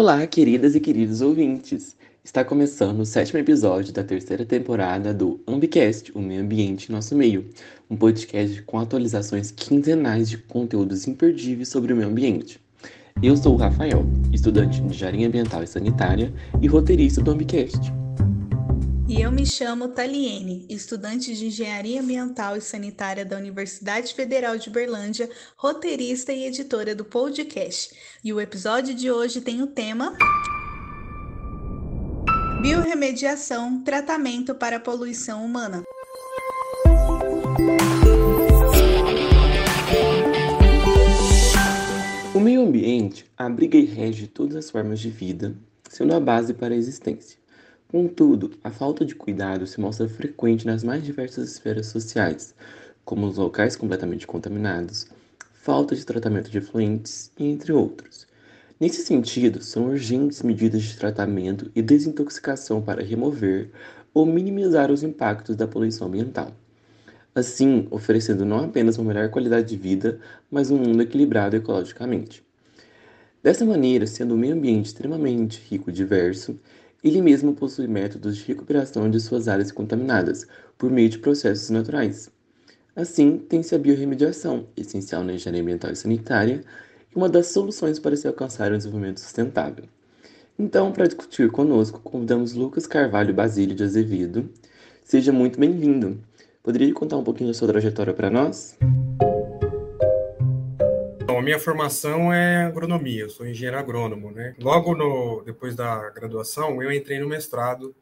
Olá, queridas e queridos ouvintes! Está começando o sétimo episódio da terceira temporada do Ambicast, o meio ambiente nosso meio, um podcast com atualizações quinzenais de conteúdos imperdíveis sobre o meio ambiente. Eu sou o Rafael, estudante de engenharia ambiental e sanitária e roteirista do Ambicast. E eu me chamo Taliene, estudante de Engenharia Ambiental e Sanitária da Universidade Federal de Berlândia, roteirista e editora do podcast. E o episódio de hoje tem o tema Biorremediação, tratamento para a poluição humana. O meio ambiente abriga e rege todas as formas de vida, sendo a base para a existência. Contudo, a falta de cuidado se mostra frequente nas mais diversas esferas sociais, como os locais completamente contaminados, falta de tratamento de efluentes entre outros. Nesse sentido, são urgentes medidas de tratamento e desintoxicação para remover ou minimizar os impactos da poluição ambiental. Assim, oferecendo não apenas uma melhor qualidade de vida, mas um mundo equilibrado ecologicamente. Dessa maneira, sendo o meio ambiente extremamente rico e diverso, ele mesmo possui métodos de recuperação de suas áreas contaminadas por meio de processos naturais. Assim, tem-se a biorremediação, essencial na engenharia ambiental e sanitária, e uma das soluções para se alcançar o desenvolvimento sustentável. Então, para discutir conosco, convidamos Lucas Carvalho Basílio de Azevedo. Seja muito bem-vindo. Poderia contar um pouquinho da sua trajetória para nós? A minha formação é agronomia, eu sou engenheiro agrônomo, né? Logo no, depois da graduação, eu entrei no mestrado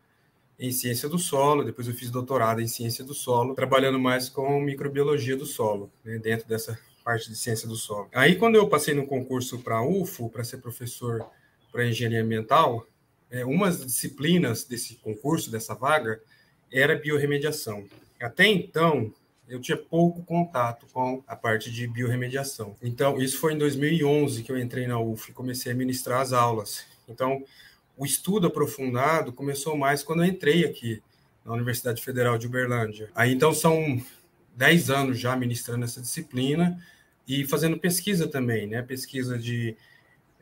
em ciência do solo, depois eu fiz doutorado em ciência do solo, trabalhando mais com microbiologia do solo, né, dentro dessa parte de ciência do solo. Aí, quando eu passei no concurso para a UFO, para ser professor para engenharia ambiental, é, uma das disciplinas desse concurso, dessa vaga, era biorremediação. Até então, eu tinha pouco contato com a parte de biorremediação. Então, isso foi em 2011 que eu entrei na UF e comecei a ministrar as aulas. Então, o estudo aprofundado começou mais quando eu entrei aqui na Universidade Federal de Uberlândia. Aí, então, são 10 anos já ministrando essa disciplina e fazendo pesquisa também, né? Pesquisa de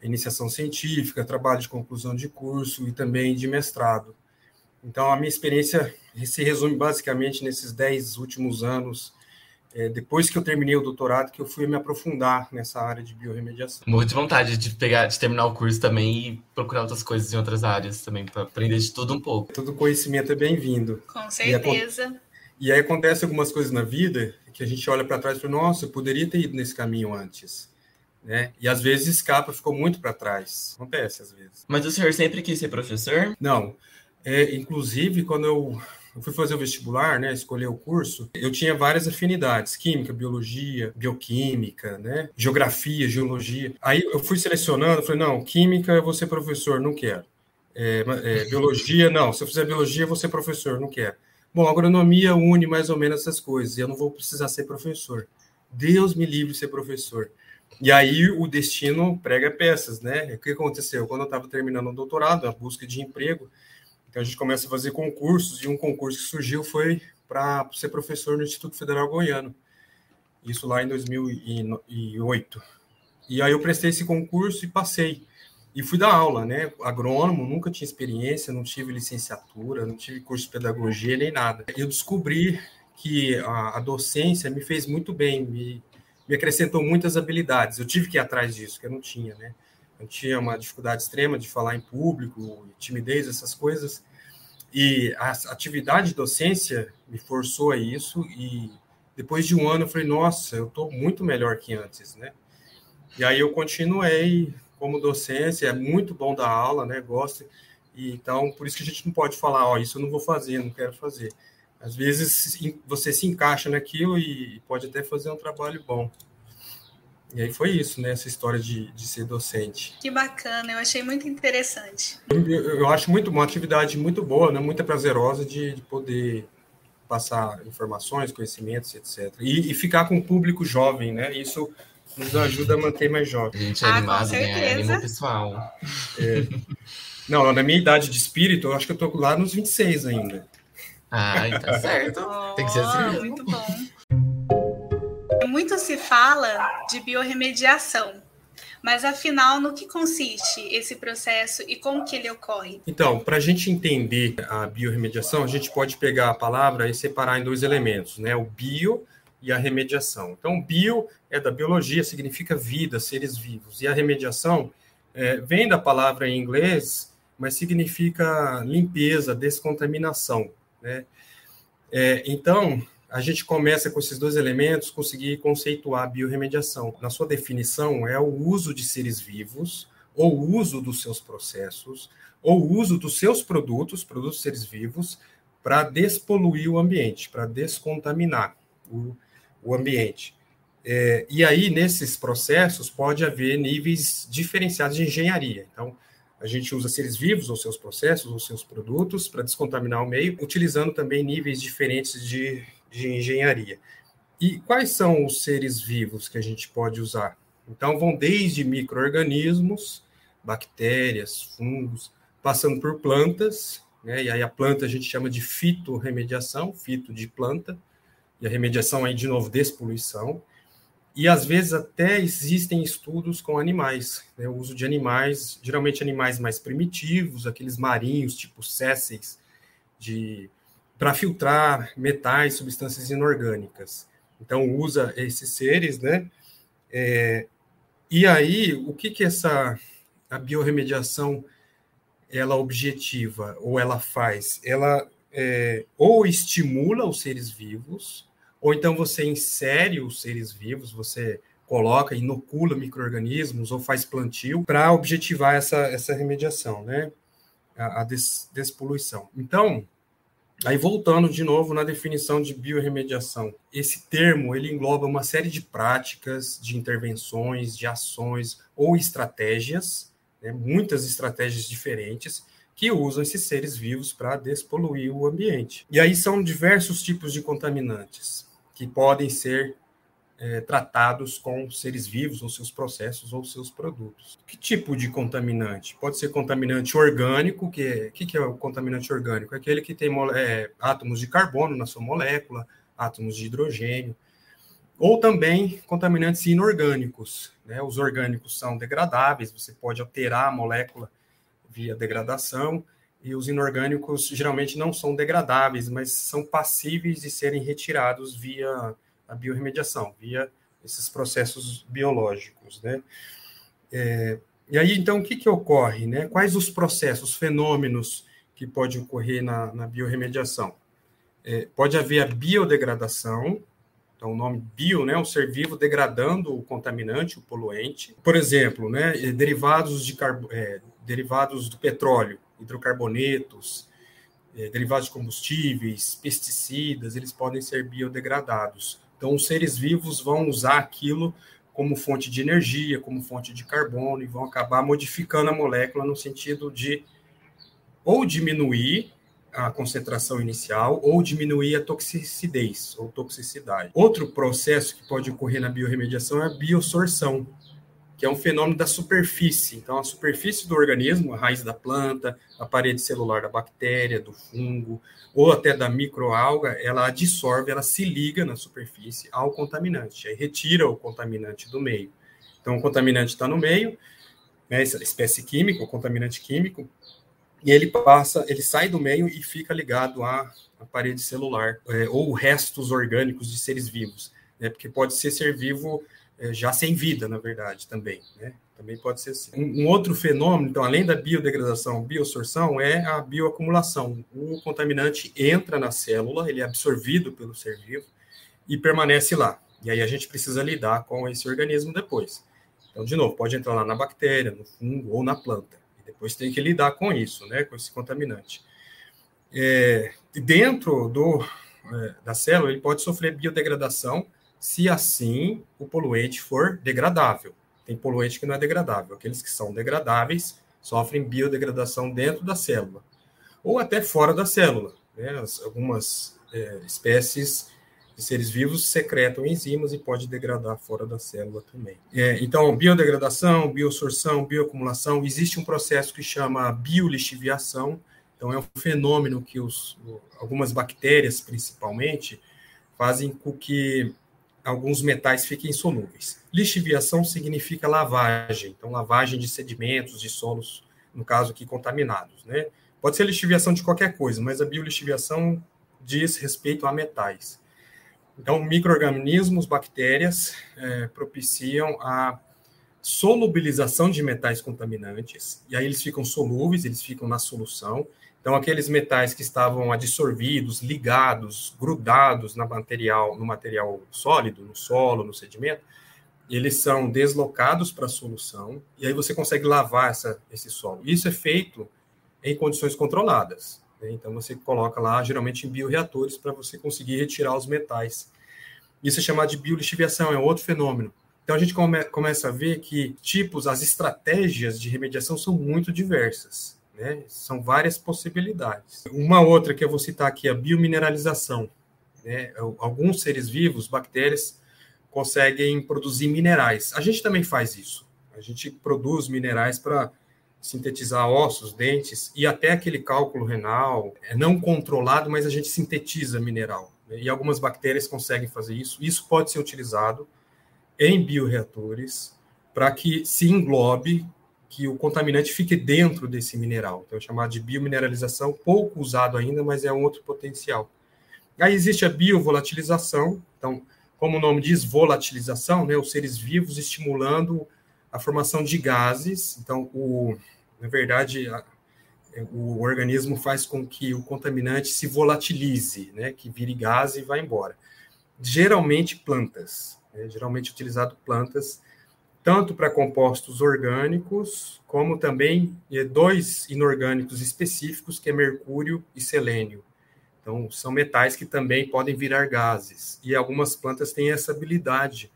iniciação científica, trabalho de conclusão de curso e também de mestrado. Então, a minha experiência se resume basicamente nesses dez últimos anos, é, depois que eu terminei o doutorado, que eu fui me aprofundar nessa área de biorremediação. Morro de vontade de pegar, de terminar o curso também e procurar outras coisas em outras áreas também, para aprender de tudo um pouco. Todo conhecimento é bem-vindo. Com certeza. E, e aí acontece algumas coisas na vida que a gente olha para trás e fala, nossa, eu poderia ter ido nesse caminho antes. Né? E às vezes escapa, ficou muito para trás. Acontece às vezes. Mas o senhor sempre quis ser professor? Não. É, inclusive, quando eu, fui fazer o vestibular, né, escolher o curso, eu tinha várias afinidades: química, biologia, bioquímica, né, geografia, geologia. Aí eu fui selecionando, falei: não, química eu vou ser professor, não quero. É, é, biologia, não. Se eu fizer biologia, eu vou ser professor, não quero. Bom, agronomia une mais ou menos essas coisas, eu não vou precisar ser professor. Deus me livre de ser professor. E aí o destino prega peças, né? O que aconteceu? Quando eu estava terminando o doutorado, a busca de emprego, então a gente começa a fazer concursos, e um concurso que surgiu foi para ser professor no Instituto Federal Goiano. Isso lá em 2008. E aí eu prestei esse concurso e passei. E fui dar aula, né? Agrônomo, nunca tinha experiência, não tive licenciatura, não tive curso de pedagogia nem nada. Eu descobri que a, docência me fez muito bem, me, me acrescentou muitas habilidades. Eu tive que ir atrás disso, que eu não tinha, né? Eu tinha uma dificuldade extrema de falar em público, timidez, essas coisas. E a atividade de docência me forçou a isso e depois de um ano eu falei, nossa, eu estou muito melhor que antes, né? E aí eu continuei como docência, é muito bom dar aula, né? Gosto. E, então, por isso que a gente não pode falar, ó, oh, isso eu não vou fazer, não quero fazer. Às vezes você se encaixa naquilo e pode até fazer um trabalho bom. E aí foi isso, né? Essa história de, de ser docente. Que bacana, eu achei muito interessante. Eu, eu acho muito uma atividade muito boa, né? Muito prazerosa de, de poder passar informações, conhecimentos, etc. E, e, ficar com o público jovem, né? Isso nos ajuda a manter mais jovem. A gente é ah, animado, né? Anima o pessoal. É. Não, na minha idade de espírito, eu acho que eu tô lá nos 26 ainda. Ah, tá certo. Oh, Tem que ser assim. Muito bom muito se fala de biorremediação, Mas afinal, no que consiste esse processo e como que ele ocorre? Então, para a gente entender a biorremediação, a gente pode pegar a palavra e separar em dois elementos, né? O bio e a remediação. Então, bio é da biologia, significa vida, seres vivos, e a remediação é, vem da palavra em inglês, mas significa limpeza, descontaminação, né? É, então, a gente começa com esses dois elementos, conseguir conceituar a biorremediação. Na sua definição, é o uso de seres vivos, ou uso dos seus processos, ou uso dos seus produtos, produtos seres vivos, para despoluir o ambiente, para descontaminar o, o ambiente. É, e aí, nesses processos, pode haver níveis diferenciados de engenharia. Então, a gente usa seres vivos, ou seus processos, ou seus produtos, para descontaminar o meio, utilizando também níveis diferentes de de engenharia. E quais são os seres vivos que a gente pode usar? Então, vão desde micro-organismos, bactérias, fungos, passando por plantas, né? e aí a planta a gente chama de fitorremediação, fito de planta, e a remediação aí, de novo, despoluição. E às vezes até existem estudos com animais, né? o uso de animais, geralmente animais mais primitivos, aqueles marinhos, tipo césseis, de para filtrar metais, substâncias inorgânicas. Então usa esses seres, né? É, e aí o que que essa a biorremediação ela objetiva ou ela faz? Ela é, ou estimula os seres vivos, ou então você insere os seres vivos, você coloca, inocula micro-organismos ou faz plantio para objetivar essa, essa remediação, né? A, a des, despoluição. Então, Aí voltando de novo na definição de biorremediação, esse termo ele engloba uma série de práticas, de intervenções, de ações ou estratégias, né, muitas estratégias diferentes que usam esses seres vivos para despoluir o ambiente. E aí são diversos tipos de contaminantes que podem ser é, tratados com seres vivos, ou seus processos, ou seus produtos. Que tipo de contaminante? Pode ser contaminante orgânico, que é, que, que é o contaminante orgânico? É aquele que tem é, átomos de carbono na sua molécula, átomos de hidrogênio, ou também contaminantes inorgânicos. Né? Os orgânicos são degradáveis, você pode alterar a molécula via degradação, e os inorgânicos geralmente não são degradáveis, mas são passíveis de serem retirados via a biorremediação, via esses processos biológicos, né? É, e aí, então, o que, que ocorre, né? Quais os processos, fenômenos que pode ocorrer na, na biorremediação? É, pode haver a biodegradação, então o nome bio, né, o ser vivo degradando o contaminante, o poluente. Por exemplo, né, derivados, de carbo, é, derivados do petróleo, hidrocarbonetos, é, derivados de combustíveis, pesticidas, eles podem ser biodegradados. Então, os seres vivos vão usar aquilo como fonte de energia, como fonte de carbono, e vão acabar modificando a molécula no sentido de ou diminuir a concentração inicial ou diminuir a toxicidez ou toxicidade. Outro processo que pode ocorrer na biorremediação é a biosorção, que é um fenômeno da superfície. Então, a superfície do organismo, a raiz da planta, a parede celular da bactéria, do fungo, ou até da microalga, ela absorve, ela se liga na superfície ao contaminante, aí retira o contaminante do meio. Então, o contaminante está no meio, né, essa espécie química, o contaminante químico, e ele passa, ele sai do meio e fica ligado à, à parede celular, é, ou restos orgânicos de seres vivos, né, porque pode ser ser vivo já sem vida, na verdade, também, né? Também pode ser assim. Um, um, outro fenômeno, então, além da biodegradação, biosorção, é a bioacumulação. O contaminante entra na célula, ele é absorvido pelo ser vivo e permanece lá. E aí a gente precisa lidar com esse organismo depois. Então, de novo, pode entrar lá na bactéria, no fungo ou na planta. E depois tem que lidar com isso, né, com esse contaminante. É, dentro do, é, da célula, ele pode sofrer biodegradação, se assim o poluente for degradável. Tem poluente que não é degradável. Aqueles que são degradáveis sofrem biodegradação dentro da célula ou até fora da célula. Né? algumas é, espécies de seres vivos secretam enzimas e pode degradar fora da célula também. É, então, biodegradação, biosorção, bioacumulação, existe um processo que chama biolixiviação. Então, é um fenômeno que os, algumas bactérias, principalmente, fazem com que alguns metais fiquem solúveis. Lixiviação significa lavagem, então lavagem de sedimentos, de solos, no caso aqui contaminados, né? Pode ser lixiviação de qualquer coisa, mas a biolixiviação diz respeito a metais. Então, microorganismos, bactérias, é, propiciam a solubilização de metais contaminantes, e aí eles ficam solúveis, eles ficam na solução. Então, aqueles metais que estavam adsorvidos, ligados, grudados no material, no material sólido, no solo, no sedimento, eles são deslocados para a solução, e aí você consegue lavar essa, esse solo. Isso é feito em condições controladas. Né? Então, você coloca lá, geralmente em bioreatores, para você conseguir retirar os metais. Isso é chamado de biolixiviação, é outro fenômeno. Então a gente come, começa a ver que tipos, as estratégias de remediação são muito diversas, né? São várias possibilidades. Uma outra que eu vou citar aqui é a biomineralização. Né? Alguns seres vivos, bactérias, conseguem produzir minerais. A gente também faz isso. A gente produz minerais para sintetizar ossos, dentes e até aquele cálculo renal. É não controlado, mas a gente sintetiza mineral. Né? E algumas bactérias conseguem fazer isso. Isso pode ser utilizado em bioreatores para que se englobe que o contaminante fique dentro desse mineral. Então, é chamado de biomineralização, pouco usado ainda, mas é um outro potencial. Aí existe a biovolatilização, então, como o nome diz, volatilização, né, os seres vivos estimulando a formação de gases. Então, o, na verdade, a, o organismo faz com que o contaminante se volatilize, né, que vire gás e vá embora. Geralmente plantas é geralmente utilizado plantas tanto para compostos orgânicos, como também é, dois inorgânicos específicos, que é mercúrio e selênio. Então, são metais que também podem virar gases. E algumas plantas têm essa habilidade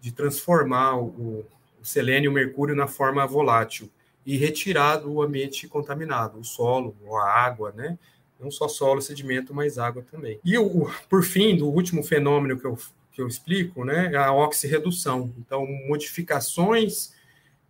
de transformar o, o selênio e o mercúrio na forma volátil e retirar do ambiente contaminado, o solo, a água, né? Não só solo, sedimento, mas água também. E, o, por fim, do último fenômeno que eu que eu explico, né, é a oxirredução. Então, modificações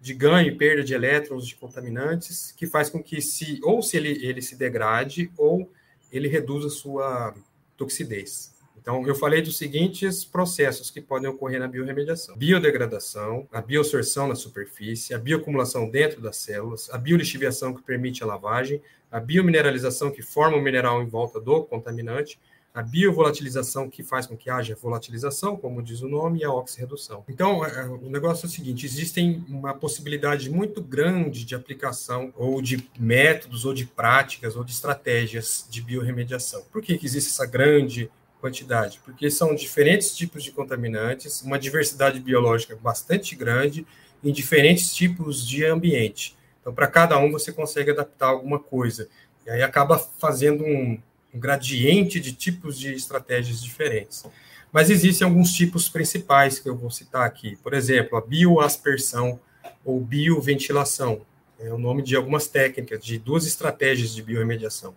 de ganho e perda de elétrons de contaminantes que faz com que se ou se ele, ele se degrade ou ele reduza sua toxidez. Então, eu falei dos seguintes processos que podem ocorrer na biorremediação: biodegradação, a biosorção na superfície, a bioacumulação dentro das células, a biolixiviação que permite a lavagem, a biomineralização que forma o mineral em volta do contaminante, a biovolatilização que faz com que haja volatilização, como diz o nome, e a oxirredução. Então, é, é, o negócio é o seguinte: existem uma possibilidade muito grande de aplicação ou de métodos, ou de práticas, ou de estratégias de biorremediação. Por que, que existe essa grande quantidade? Porque são diferentes tipos de contaminantes, uma diversidade biológica bastante grande em diferentes tipos de ambiente. Então, para cada um, você consegue adaptar alguma coisa. E aí acaba fazendo um, um gradiente de tipos de estratégias diferentes. Mas existem alguns tipos principais que eu vou citar aqui. Por exemplo, a bioaspersão ou bioventilação. É o nome de algumas técnicas, de duas estratégias de biorremediação.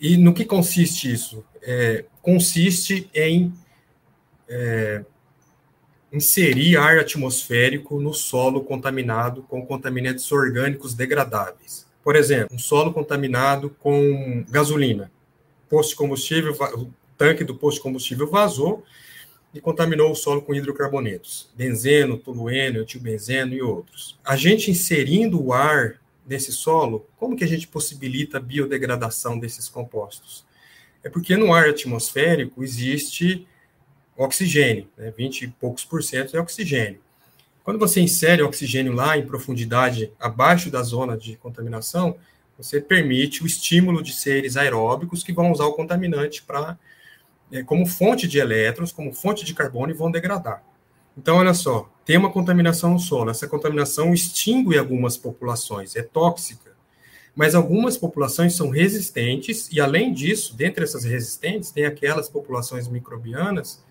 E no que consiste isso? É, consiste em é, inserir ar atmosférico no solo contaminado com contaminantes orgânicos degradáveis. Por exemplo, um solo contaminado com gasolina. Posto de combustível, o tanque do posto de combustível vazou e contaminou o solo com hidrocarbonetos, benzeno, tolueno, etilbenzeno e outros. A gente inserindo o ar nesse solo, como que a gente possibilita a biodegradação desses compostos? É porque no ar atmosférico existe oxigênio, né? 20 e poucos por cento é oxigênio. Quando você insere oxigênio lá em profundidade abaixo da zona de contaminação, você permite o estímulo de seres aeróbicos que vão usar o contaminante para é, como fonte de elétrons, como fonte de carbono e vão degradar. Então, olha só, tem uma contaminação no solo. Essa contaminação extingue algumas populações, é tóxica. Mas algumas populações são resistentes, e além disso, dentre essas resistentes, tem aquelas populações microbianas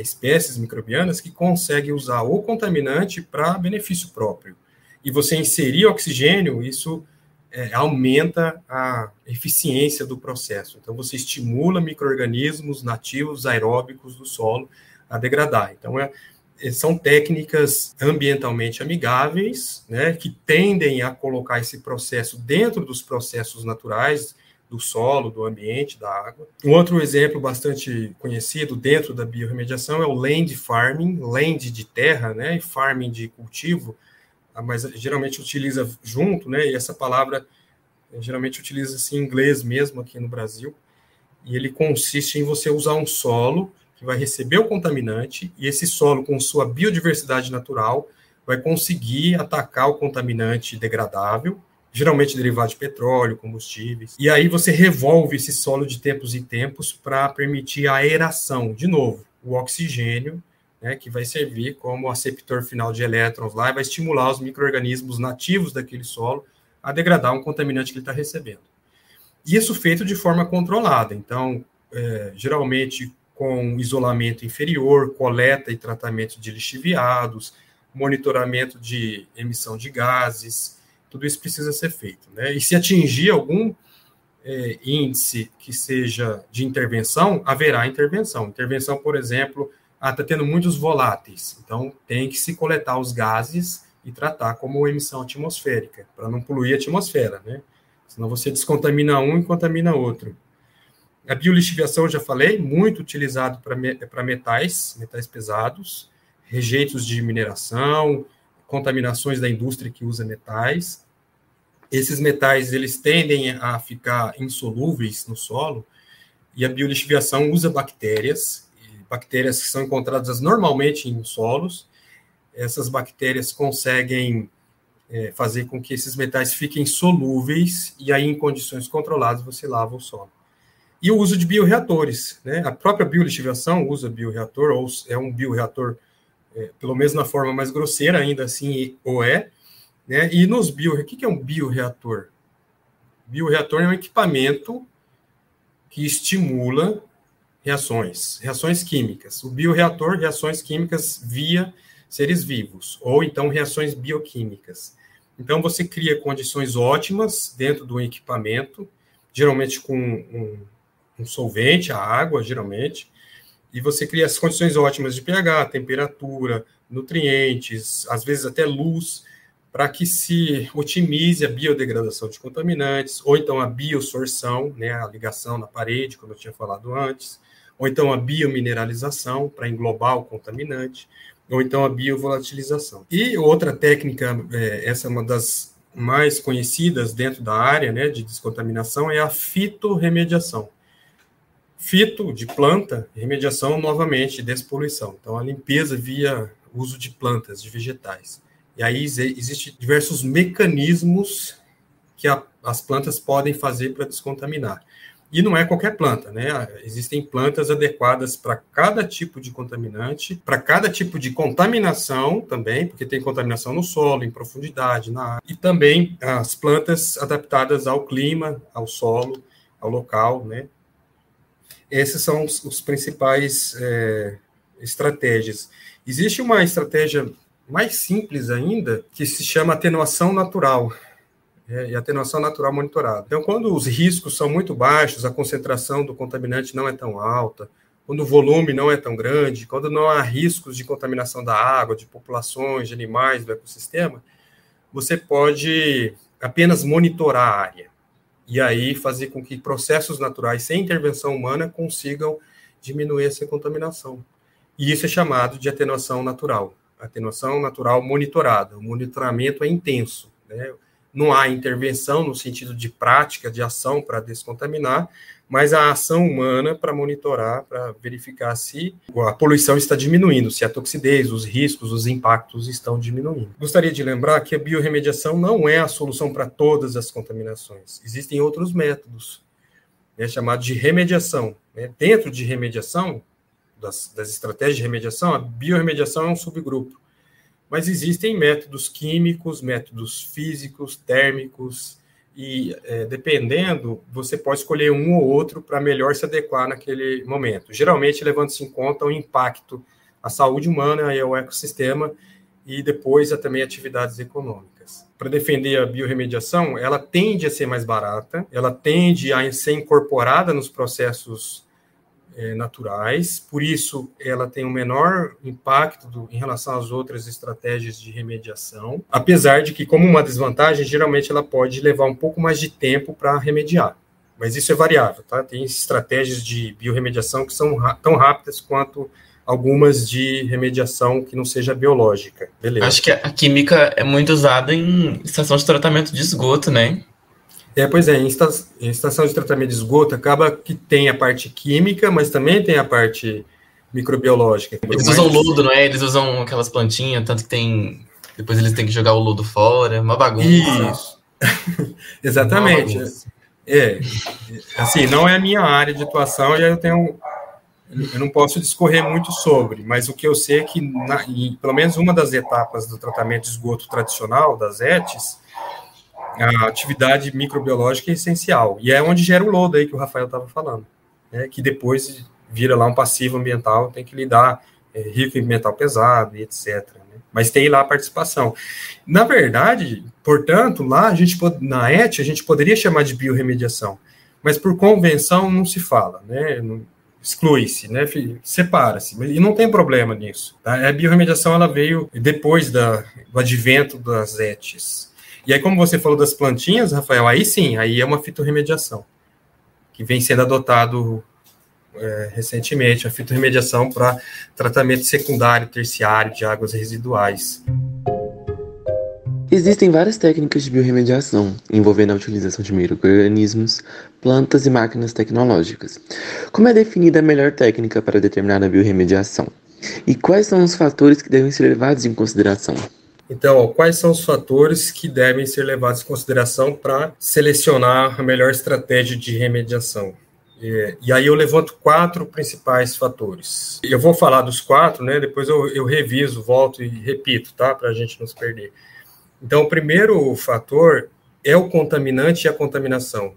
espécies microbianas que conseguem usar o contaminante para benefício próprio. E você inserir oxigênio, isso é, aumenta a eficiência do processo. Então, você estimula micro-organismos nativos aeróbicos do solo a degradar. Então, é, é, são técnicas ambientalmente amigáveis, né, que tendem a colocar esse processo dentro dos processos naturais do solo, do ambiente, da água. Um outro exemplo bastante conhecido dentro da biorremediação é o land farming, land de terra, né, e farming de cultivo, ah, mas geralmente utiliza junto, né, e essa palavra eh, geralmente utiliza-se em inglês mesmo aqui no Brasil, e ele consiste em você usar um solo que vai receber o contaminante, e esse solo, com sua biodiversidade natural, vai conseguir atacar o contaminante degradável, geralmente derivado de petróleo, combustíveis. E aí você revolve esse solo de tempos em tempos para permitir a aeração, de novo, o oxigênio, né, que vai servir como aceptor final de elétrons lá e vai estimular os micro-organismos nativos daquele solo a degradar um contaminante que ele está recebendo. Isso feito de forma controlada. Então, é, geralmente com isolamento inferior, coleta e tratamento de lixiviados, monitoramento de emissão de gases, tudo isso precisa ser feito. Né? E se atingir algum é, índice que seja de intervenção, haverá intervenção. Intervenção, por exemplo, está ah, tendo muitos voláteis, então tem que se coletar os gases e tratar como emissão atmosférica, para não poluir a atmosfera, né? Senão você descontamina um e contamina outro. A biolixiviação, eu já falei, muito utilizado para metais, metais pesados, rejeitos de mineração, contaminações da indústria que usa metais. Esses metais eles tendem a ficar insolúveis no solo e a biolixiviação usa bactérias, bactérias que são encontradas normalmente em solos. Essas bactérias conseguem é, fazer com que esses metais fiquem solúveis e aí em condições controladas você lava o solo. E o uso de bioreatores, né? A própria biolixiviação usa bioreator ou é um bioreator é, pelo menos na forma mais grosseira, ainda assim ou é. Né? E nos bio, o que é um bioreator? Bioreator é um equipamento que estimula reações, reações químicas. O bioreator, reações químicas via seres vivos, ou então reações bioquímicas. Então, você cria condições ótimas dentro do equipamento, geralmente com um, um solvente, a água, geralmente, e você cria as condições ótimas de pH, temperatura, nutrientes, às vezes até luz, para que se otimize a biodegradação de contaminantes, ou então a biosorção, né, a ligação na parede, como eu tinha falado antes, ou então a biomineralização, para englobar o contaminante, ou então a biovolatilização. E outra técnica, é, essa é uma das mais conhecidas dentro da área né, de descontaminação, é a fitorremediação. Fito, de planta, remediação novamente, despoluição. Então, a limpeza via uso de plantas, de vegetais. E aí existem diversos mecanismos que a, as plantas podem fazer para descontaminar. E não é qualquer planta, né? Existem plantas adequadas para cada tipo de contaminante, para cada tipo de contaminação também, porque tem contaminação no solo, em profundidade, na água, e também as plantas adaptadas ao clima, ao solo, ao local, né? Esses são os, os principais é, estratégias. Existe uma estratégia mais simples ainda, que se chama atenuação natural, é, e atenuação natural monitorada. Então, quando os riscos são muito baixos, a concentração do contaminante não é tão alta, quando o volume não é tão grande, quando não há riscos de contaminação da água, de populações, de animais do ecossistema, você pode apenas monitorar a área e aí fazer com que processos naturais sem intervenção humana consigam diminuir essa contaminação. E isso é chamado de atenuação natural, atenuação natural monitorada. O monitoramento é intenso, né? Não há intervenção no sentido de prática, de ação para descontaminar, mas a ação humana para monitorar, para verificar se a poluição está diminuindo, se a toxidez, os riscos, os impactos estão diminuindo. Gostaria de lembrar que a biorremediação não é a solução para todas as contaminações. Existem outros métodos, né, chamados de remediação. Né? Dentro de remediação, das, das estratégias de remediação, a biorremediação é um subgrupo. Mas existem métodos químicos, métodos físicos, térmicos, e é, dependendo, você pode escolher um ou outro para melhor se adequar naquele momento. Geralmente, levando-se em conta o impacto à saúde humana e ao ecossistema e depois a, também atividades econômicas. Para defender a biorremediação, ela tende a ser mais barata, ela tende a ser incorporada nos processos é, naturais, por isso ela tem um menor impacto do, em relação às outras estratégias de remediação, apesar de que, como uma desvantagem, geralmente ela pode levar um pouco mais de tempo para remediar. mas isso é variável, tá? Tem estratégias de biorremediação que são tão rápidas quanto algumas de remediação que não seja biológica. Beleza. Acho que a química é muito usada em estação de tratamento de esgoto, né? É, pois é, em, estação de tratamento de esgoto acaba que tem a parte química, mas também tem a parte microbiológica. Eles usam lodo, não é? Eles usam aquelas plantinhas, tanto que tem. Depois eles têm que jogar o lodo fora, uma bagunça. Isso. Exatamente. Uma bagunça. É, assim, não é a minha área de atuação, e eu tenho. Eu não posso discorrer muito sobre, mas o que eu sei é que, na, em, pelo menos uma das etapas do tratamento de esgoto tradicional, das ETs, a atividade microbiológica é essencial. E é onde gera o lodo aí que o Rafael estava falando, né, que depois vira lá um passivo ambiental, tem que lidar, é, rico em metal pesado e etc. Né? Mas tem lá a participação. Na verdade, portanto, lá a gente na ET a gente poderia chamar de biorremediação, mas por convenção não se fala, né? exclui-se, né? separa-se, e não tem problema nisso. Tá? A biorremediação ela veio depois da, do advento das ETs. E aí, como você falou das plantinhas, Rafael, aí sim, aí é uma fitorremediação, que vem sendo adotado é, recentemente, a fitorremediação para tratamento secundário, terciário de águas residuais. Existem várias técnicas de biorremediação, envolvendo a utilização de microorganismos, plantas e máquinas tecnológicas. Como é definida a melhor técnica para determinada biorremediação? E quais são os fatores que devem ser levados em consideração? Então, quais são os fatores que devem ser levados em consideração para selecionar a melhor estratégia de remediação? É, e aí eu levanto quatro principais fatores. Eu vou falar dos quatro, né? Depois eu, eu reviso, volto e repito, tá? Para a gente não se perder. Então, o primeiro fator é o contaminante e a contaminação.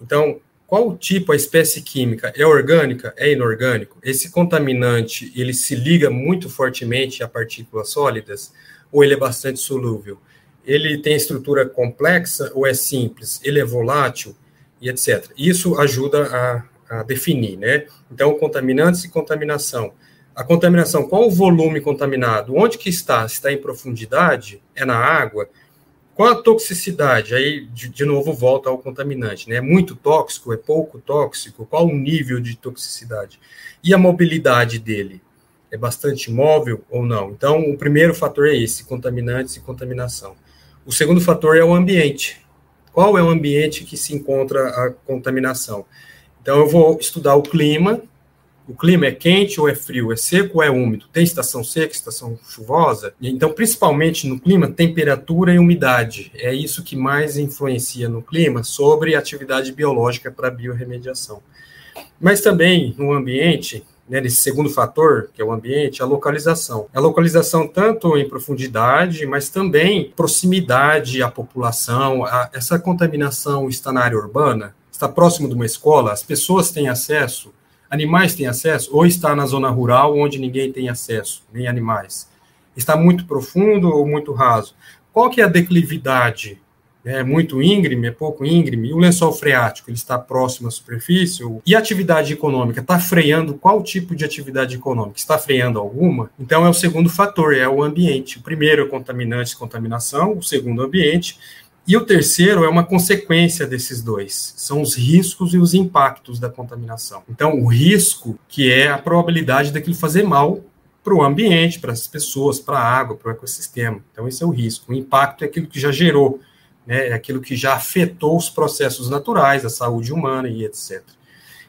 Então, qual o tipo, a espécie química? É orgânica? É inorgânico? Esse contaminante, ele se liga muito fortemente a partículas sólidas? Ou ele é bastante solúvel? Ele tem estrutura complexa ou é simples? Ele é volátil e etc. Isso ajuda a, a definir, né? Então, contaminantes e contaminação. A contaminação, qual o volume contaminado? Onde que está? Está em profundidade? É na água? Qual a toxicidade? Aí, de, de, novo, volta ao contaminante. Né? É muito tóxico? É pouco tóxico? Qual o nível de toxicidade? E a mobilidade dele? É bastante móvel ou não. Então, o primeiro fator é esse, contaminantes e contaminação. O segundo fator é o ambiente. Qual é o ambiente que se encontra a contaminação? Então, eu vou estudar o clima. O clima é quente ou é frio? É seco ou é úmido? Tem estação seca, estação chuvosa? Então, principalmente no clima, temperatura e umidade. É isso que mais influencia no clima sobre atividade biológica para biorremediação. Mas também no ambiente, né, nesse segundo fator, que é o ambiente, a localização. A localização tanto em profundidade, mas também proximidade à população. A, essa contaminação está na área urbana, está próximo de uma escola, as pessoas têm acesso, animais têm acesso, ou está na zona rural, onde ninguém tem acesso, nem animais. Está muito profundo ou muito raso. Qual que é a declividade é muito íngreme, é pouco íngreme, o lençol freático ele está próximo à superfície, e a atividade econômica está freando qual tipo de atividade econômica? Está freando alguma? Então é o segundo fator, é o ambiente. O primeiro é contaminante e contaminação, o segundo ambiente, e o terceiro é uma consequência desses dois, são os riscos e os impactos da contaminação. Então, o risco, que é a probabilidade daquilo fazer mal para o ambiente, para as pessoas, para a água, para o ecossistema. Então, esse é o risco. O impacto é aquilo que já gerou né, é aquilo que já afetou os processos naturais, a saúde humana e etc.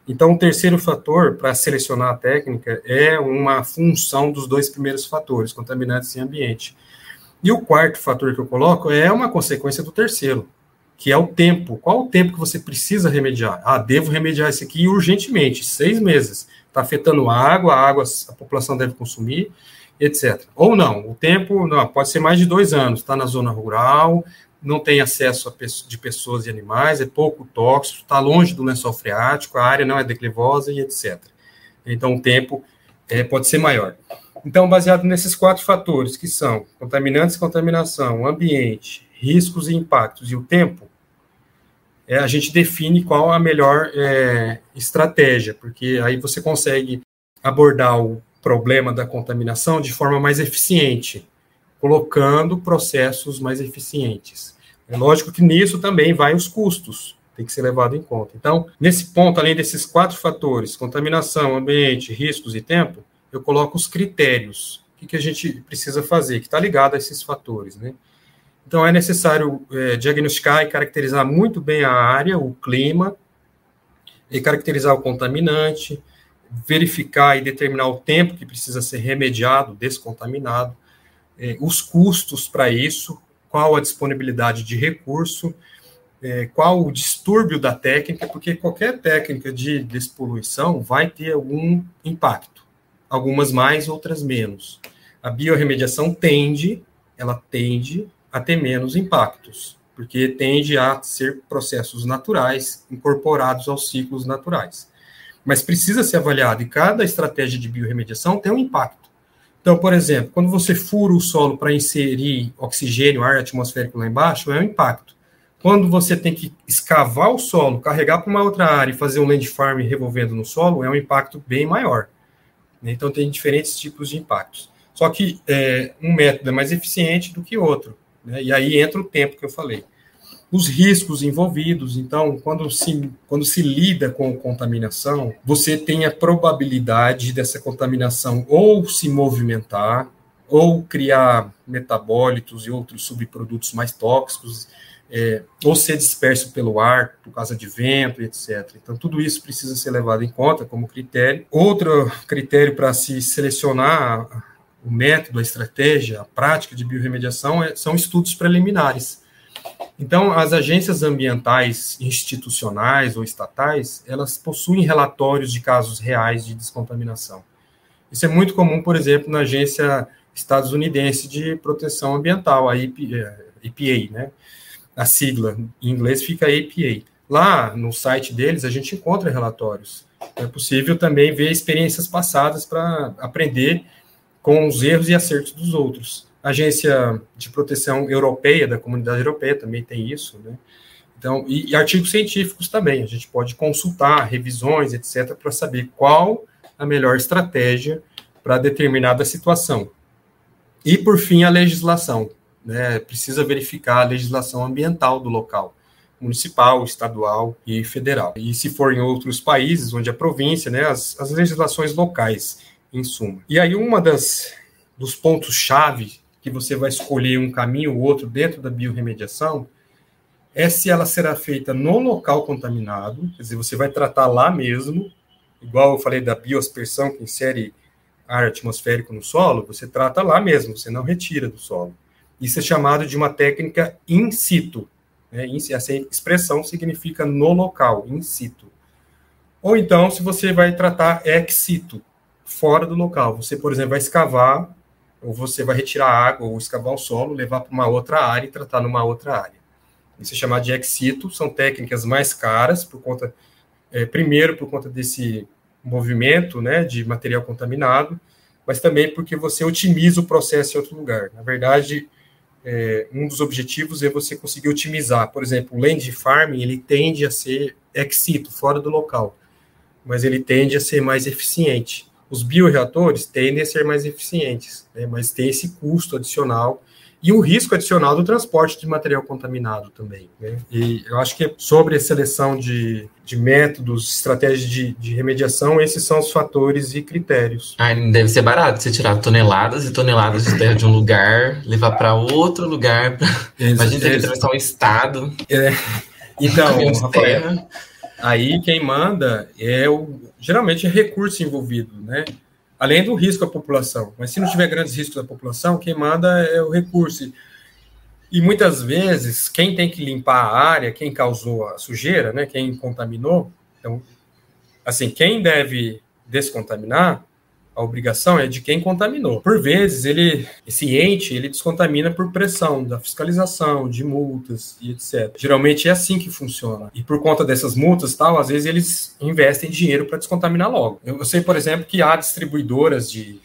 Então, o terceiro fator para selecionar a técnica é uma função dos dois primeiros fatores, contaminantes e ambiente. E o quarto fator que eu coloco é uma consequência do terceiro, que é o tempo. Qual o tempo que você precisa remediar? Ah, devo remediar isso aqui urgentemente, seis meses. Está afetando a água, a água a população deve consumir, etc. Ou não, o tempo não, pode ser mais de dois anos, está na zona rural, não tem acesso de pessoas e animais, é pouco tóxico, está longe do lençol freático, a área não é declivosa e etc. Então, o tempo é, pode ser maior. Então, baseado nesses quatro fatores, que são contaminantes contaminação, ambiente, riscos e impactos e o tempo, é, a gente define qual a melhor é, estratégia, porque aí você consegue abordar o problema da contaminação de forma mais eficiente, colocando processos mais eficientes. É lógico que nisso também vai os custos. tem que ser levado em conta. Então, nesse ponto, além desses quatro fatores, contaminação, ambiente, riscos e tempo, eu coloco os critérios. O que, que a gente precisa fazer, que está ligado a esses fatores, né? Então, é necessário é, diagnosticar e caracterizar muito bem a área, o clima, e caracterizar o contaminante, verificar e determinar o tempo que precisa ser remediado, descontaminado, é, os custos para isso, qual a disponibilidade de recurso, é, qual o distúrbio da técnica, porque qualquer técnica de despoluição vai ter algum impacto, algumas mais, outras menos. A biorremediação tende, ela tende a ter menos impactos, porque tende a ser processos naturais incorporados aos ciclos naturais. Mas precisa ser avaliado, e cada estratégia de biorremediação tem um impacto. Então, por exemplo, quando você fura o solo para inserir oxigênio, ar atmosférico lá embaixo, é um impacto. Quando você tem que escavar o solo, carregar para uma outra área e fazer um land farm revolvendo no solo, é um impacto bem maior. Então, tem diferentes tipos de impactos. Só que é, um método é mais eficiente do que outro. Né? E aí entra o tempo que eu falei. Os riscos envolvidos, então, quando se, quando se lida com contaminação, você tem a probabilidade dessa contaminação ou se movimentar, ou criar metabólitos e outros subprodutos mais tóxicos, é, ou ser disperso pelo ar por causa de vento, etc. Então, tudo isso precisa ser levado em conta como critério. Outro critério para se selecionar o método, a estratégia, a prática de biorremediação é, são estudos preliminares. Então, as agências ambientais institucionais ou estatais, elas possuem relatórios de casos reais de descontaminação. Isso é muito comum, por exemplo, na agência estadunidense de proteção ambiental, a EPA, é, né? A sigla em inglês fica EPA. Lá no site deles a gente encontra relatórios. É possível também ver experiências passadas para aprender com os erros e acertos dos outros. Agência de Proteção Europeia, da Comunidade Europeia, também tem isso, né? Então, e, e artigos científicos também, a gente pode consultar revisões, etc., para saber qual a melhor estratégia para determinada situação. E, por fim, a legislação. Né? Precisa verificar a legislação ambiental do local, municipal, estadual e federal. E, se for em outros países, onde a província, né, as, as legislações locais em suma. E aí uma das dos pontos chave que você vai escolher um caminho ou outro dentro da biorremediação é se ela será feita no local contaminado, quer dizer, você vai tratar lá mesmo, igual eu falei da biospersão que insere ar atmosférico no solo, você trata lá mesmo, você não retira do solo. Isso é chamado de uma técnica in situ. Né? Essa expressão significa no local, in situ. Ou então, se você vai tratar ex situ, fora do local. Você, por exemplo, vai escavar, ou você vai retirar água, ou escavar o solo, levar para uma outra área e tratar numa outra área. Isso é chamado de exito, são técnicas mais caras, por conta, é, primeiro, por conta desse movimento né, de material contaminado, mas também porque você otimiza o processo em outro lugar. Na verdade, é, um dos objetivos é você conseguir otimizar. Por exemplo, o land farming, ele tende a ser exito, fora do local, mas ele tende a ser mais eficiente. Os bioreatores tendem a ser mais eficientes, né, mas tem esse custo adicional e o risco adicional do transporte de material contaminado também. Né? E eu acho que sobre a seleção de, de métodos, estratégias de, de, remediação, esses são os fatores e critérios. Ah, deve ser barato você tirar toneladas e toneladas de terra de um lugar, levar para outro lugar. Pra... Imagina ter que atravessar um estado. É. Então, Rafael, aí quem manda é o geralmente é recurso envolvido, né? Além do risco à população. Mas se não tiver grandes riscos à população, quem manda é o recurso. E muitas vezes, quem tem que limpar a área, quem causou a sujeira, né, quem contaminou, então, assim, quem deve descontaminar a obrigação é de quem contaminou. Por vezes, ele, esse ente, ele descontamina por pressão da fiscalização, de multas e etc. Geralmente é assim que funciona. E por conta dessas multas, tal, às vezes eles investem dinheiro para descontaminar logo. Eu, sei, por exemplo, que há distribuidoras de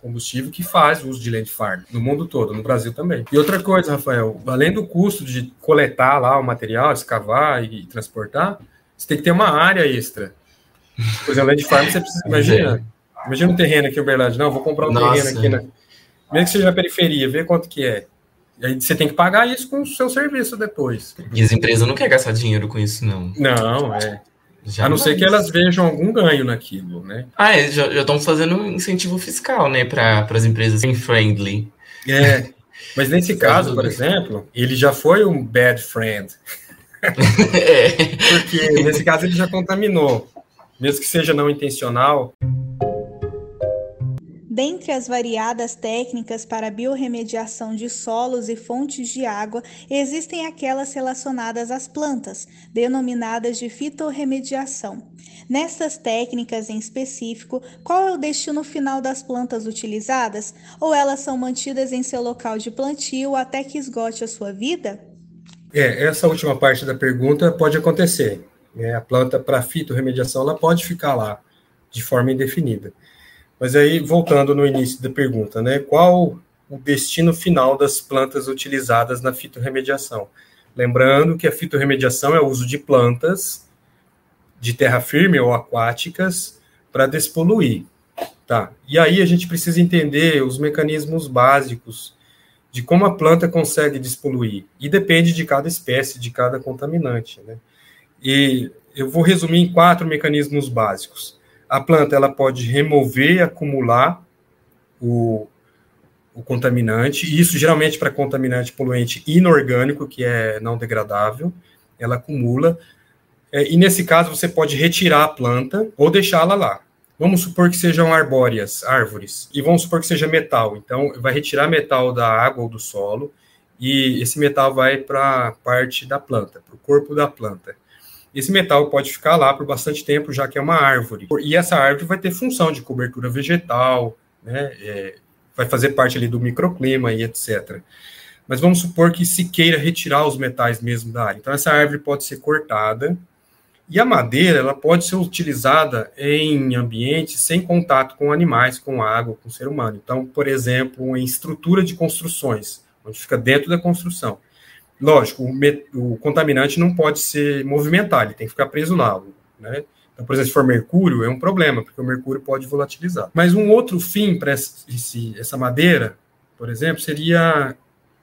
combustível que faz uso de land farm no mundo todo, no Brasil também. E outra coisa, Rafael, além do custo de coletar lá o material, escavar e transportar, você tem que ter uma área extra. Por exemplo, land farm você precisa, imagina, Imagina um terreno aqui Uberlândia. Não, vou comprar um Nossa. terreno aqui, na... mesmo que seja na periferia, vê quanto que é. aí você tem que pagar isso com o seu serviço depois. E as empresas não querem gastar dinheiro com isso, não. Não, é. Já a não ser que elas vejam algum ganho naquilo, né? Ah, eles já estão fazendo um incentivo fiscal, né, para as empresas friendly. É, mas nesse caso, por exemplo, ele já foi um bad friend. é. Porque nesse caso ele já contaminou, mesmo que seja não intencional. Dentre as variadas técnicas para biorremediação de solos e fontes de água, existem aquelas relacionadas às plantas, denominadas de fitorremediação. Nessas técnicas em específico, qual é o destino final das plantas utilizadas? Ou elas são mantidas em seu local de plantio até que esgote a sua vida? É, essa última parte da pergunta pode acontecer. É, a planta para fitorremediação ela pode ficar lá de forma indefinida. Mas aí, voltando no início da pergunta, né? Qual o destino final das plantas utilizadas na fitorremediação? Lembrando que a fitorremediação é o uso de plantas de terra firme ou aquáticas para despoluir. Tá? E aí a gente precisa entender os mecanismos básicos de como a planta consegue despoluir. E depende de cada espécie, de cada contaminante. Né? E eu vou resumir em quatro mecanismos básicos a planta ela pode remover e acumular o, o contaminante, e isso geralmente para contaminante poluente inorgânico, que é não degradável, ela acumula. É, e nesse caso você pode retirar a planta ou deixá-la lá. Vamos supor que sejam arbóreas, árvores, e vamos supor que seja metal. Então, vai retirar metal da água ou do solo, e esse metal vai para a parte da planta, para o corpo da planta. Esse metal pode ficar lá por bastante tempo, já que é uma árvore. E essa árvore vai ter função de cobertura vegetal, né? É, vai fazer parte ali do microclima e etc. Mas vamos supor que se queira retirar os metais mesmo da área. Então essa árvore pode ser cortada e a madeira ela pode ser utilizada em ambientes sem contato com animais, com água, com ser humano. Então, por exemplo, em estrutura de construções, onde fica dentro da construção. Lógico, o, o, contaminante não pode se movimentar, ele tem que ficar preso lá, né? Então, por exemplo, se for mercúrio, é um problema, porque o mercúrio pode volatilizar. Mas um outro fim para essa madeira, por exemplo, seria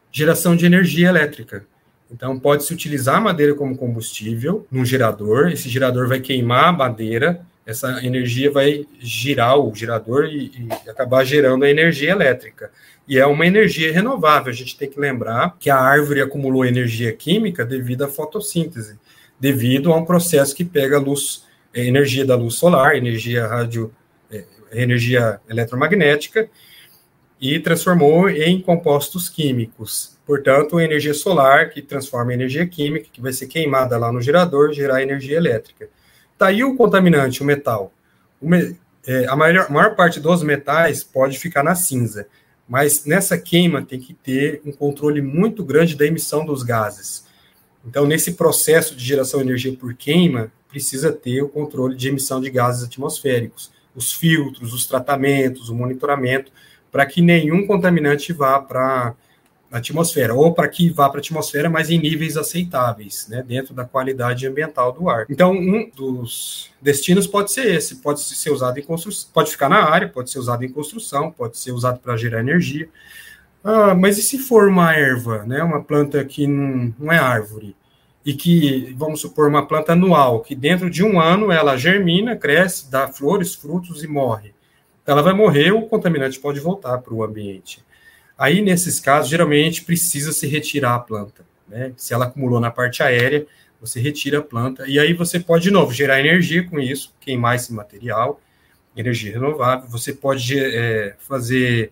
geração de energia elétrica. Então, pode-se utilizar a madeira como combustível num gerador, esse gerador vai queimar a madeira, essa energia vai girar o gerador e, e acabar gerando a energia elétrica e é uma energia renovável. A gente tem que lembrar que a árvore acumulou energia química devido à fotossíntese, devido a um processo que pega luz, é, energia da luz solar, energia rádio, é, energia eletromagnética e transformou em compostos químicos. Portanto, energia solar que transforma em energia química, que vai ser queimada lá no gerador, gerar energia elétrica. Tá aí o contaminante, o metal. O me, é, a maior, maior parte dos metais pode ficar na cinza mas nessa queima tem que ter um controle muito grande da emissão dos gases. Então, nesse processo de geração de energia por queima, precisa ter o controle de emissão de gases atmosféricos, os filtros, os tratamentos, o monitoramento, para que nenhum contaminante vá para atmosfera, ou para que vá para a atmosfera, mas em níveis aceitáveis, né, dentro da qualidade ambiental do ar. Então, um dos destinos pode ser esse, pode ser usado em construção, pode ficar na área, pode ser usado em construção, pode ser usado para gerar energia. Ah, mas e se for uma erva, né, uma planta que não, não é árvore, e que, vamos supor, uma planta anual, que dentro de um ano ela germina, cresce, dá flores, frutos e morre. Ela vai morrer, o contaminante pode voltar para o ambiente. Aí, nesses casos, geralmente precisa se retirar a planta. Né? Se ela acumulou na parte aérea, você retira a planta, e aí você pode, de novo, gerar energia com isso, queimar esse material, energia renovável. Você pode é, fazer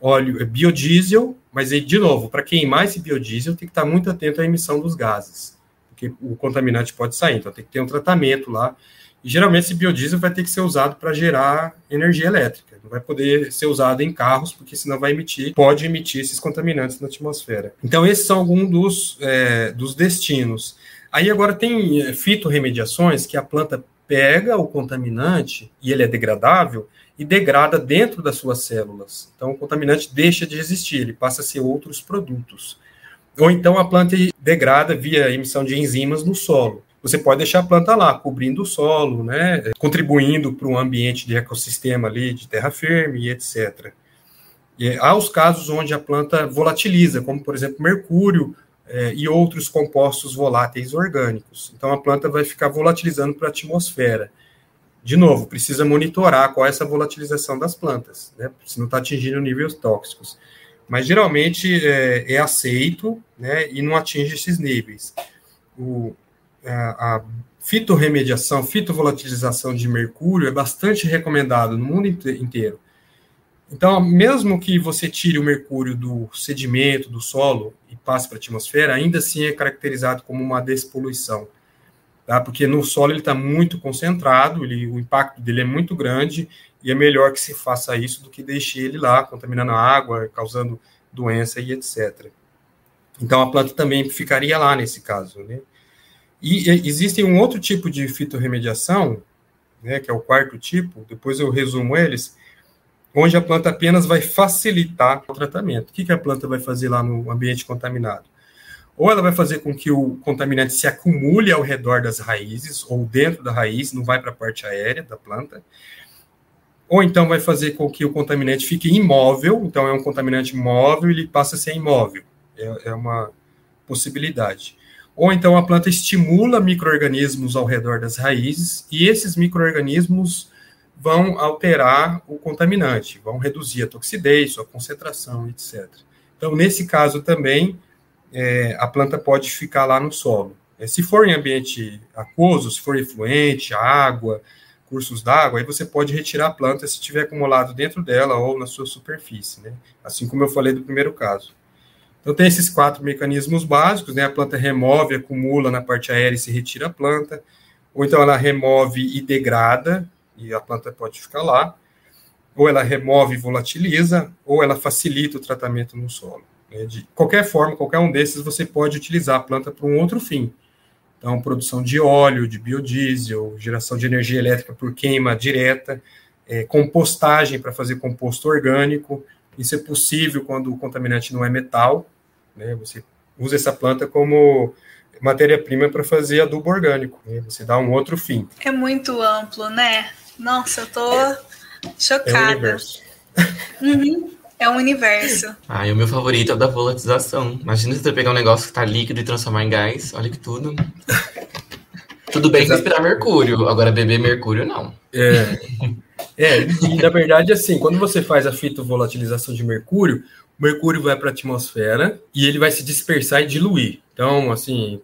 óleo, é, biodiesel, mas aí, de novo, para queimar esse biodiesel, tem que estar muito atento à emissão dos gases, porque o contaminante pode sair, então tem que ter um tratamento lá. E geralmente esse biodiesel vai ter que ser usado para gerar energia elétrica. Não vai poder ser usado em carros, porque senão vai emitir, pode emitir esses contaminantes na atmosfera. Então, esses são alguns dos, é, dos destinos. Aí agora tem é, fitorremediações que a planta pega o contaminante e ele é degradável e degrada dentro das suas células. Então, o contaminante deixa de existir, ele passa a ser outros produtos. Ou então a planta degrada via emissão de enzimas no solo você pode deixar a planta lá, cobrindo o solo, né, contribuindo para um ambiente de ecossistema ali, de terra firme e etc. E há os casos onde a planta volatiliza, como por exemplo mercúrio é, e outros compostos voláteis orgânicos. Então a planta vai ficar volatilizando para a atmosfera. De novo, precisa monitorar qual é essa volatilização das plantas, né? Se não está atingindo níveis tóxicos. Mas geralmente é, é, aceito né, e não atinge esses níveis. O, a, a fitorremediação, fitovolatilização de mercúrio é bastante recomendado no mundo inteiro. Então, mesmo que você tire o mercúrio do sedimento, do solo e passe para a atmosfera, ainda assim é caracterizado como uma despoluição, tá? Porque no solo ele está muito concentrado, ele, o impacto dele é muito grande e é melhor que se faça isso do que deixe ele lá contaminando a água, causando doença e etc. Então a planta também ficaria lá nesse caso, né? E existe um outro tipo de fitorremediação, né, que é o quarto tipo, depois eu resumo eles, onde a planta apenas vai facilitar o tratamento. O que, que a planta vai fazer lá no ambiente contaminado? Ou ela vai fazer com que o contaminante se acumule ao redor das raízes, ou dentro da raiz, não vai para a parte aérea da planta. Ou então vai fazer com que o contaminante fique imóvel, então é um contaminante móvel, ele passa a ser imóvel. É, é uma possibilidade. Ou então a planta estimula micro-organismos ao redor das raízes, e esses micro-organismos vão alterar o contaminante, vão reduzir a toxidez, sua concentração, etc. Então, nesse caso também, é, a planta pode ficar lá no solo. É, se for em ambiente aquoso, se for efluente, água, cursos d'água, aí você pode retirar a planta se tiver acumulado dentro dela ou na sua superfície, né? Assim como eu falei do primeiro caso. Então, tem esses quatro mecanismos básicos, né? A planta remove, acumula na parte aérea e se retira a planta, ou então ela remove e degrada, e a planta pode ficar lá, ou ela remove e volatiliza, ou ela facilita o tratamento no solo. Né? De qualquer forma, qualquer um desses, você pode utilizar a planta para um outro fim. Então, produção de óleo, de biodiesel, geração de energia elétrica por queima direta, é, compostagem para fazer composto orgânico, isso é possível quando o contaminante não é metal. Né? Você usa essa planta como matéria-prima para fazer adubo orgânico. Né? Você dá um outro fim. É muito amplo, né? Nossa, eu tô chocada. É um universo. Uhum. É um universo. Ah, e o meu favorito é o da volatilização. Imagina você pegar um negócio que está líquido e transformar em gás. Olha que tudo. Tudo bem respirar mercúrio, agora beber mercúrio não. É. É, e na verdade, assim, quando você faz a fitovolatilização de mercúrio, mercúrio vai para a atmosfera e ele vai se dispersar e diluir. Então, assim,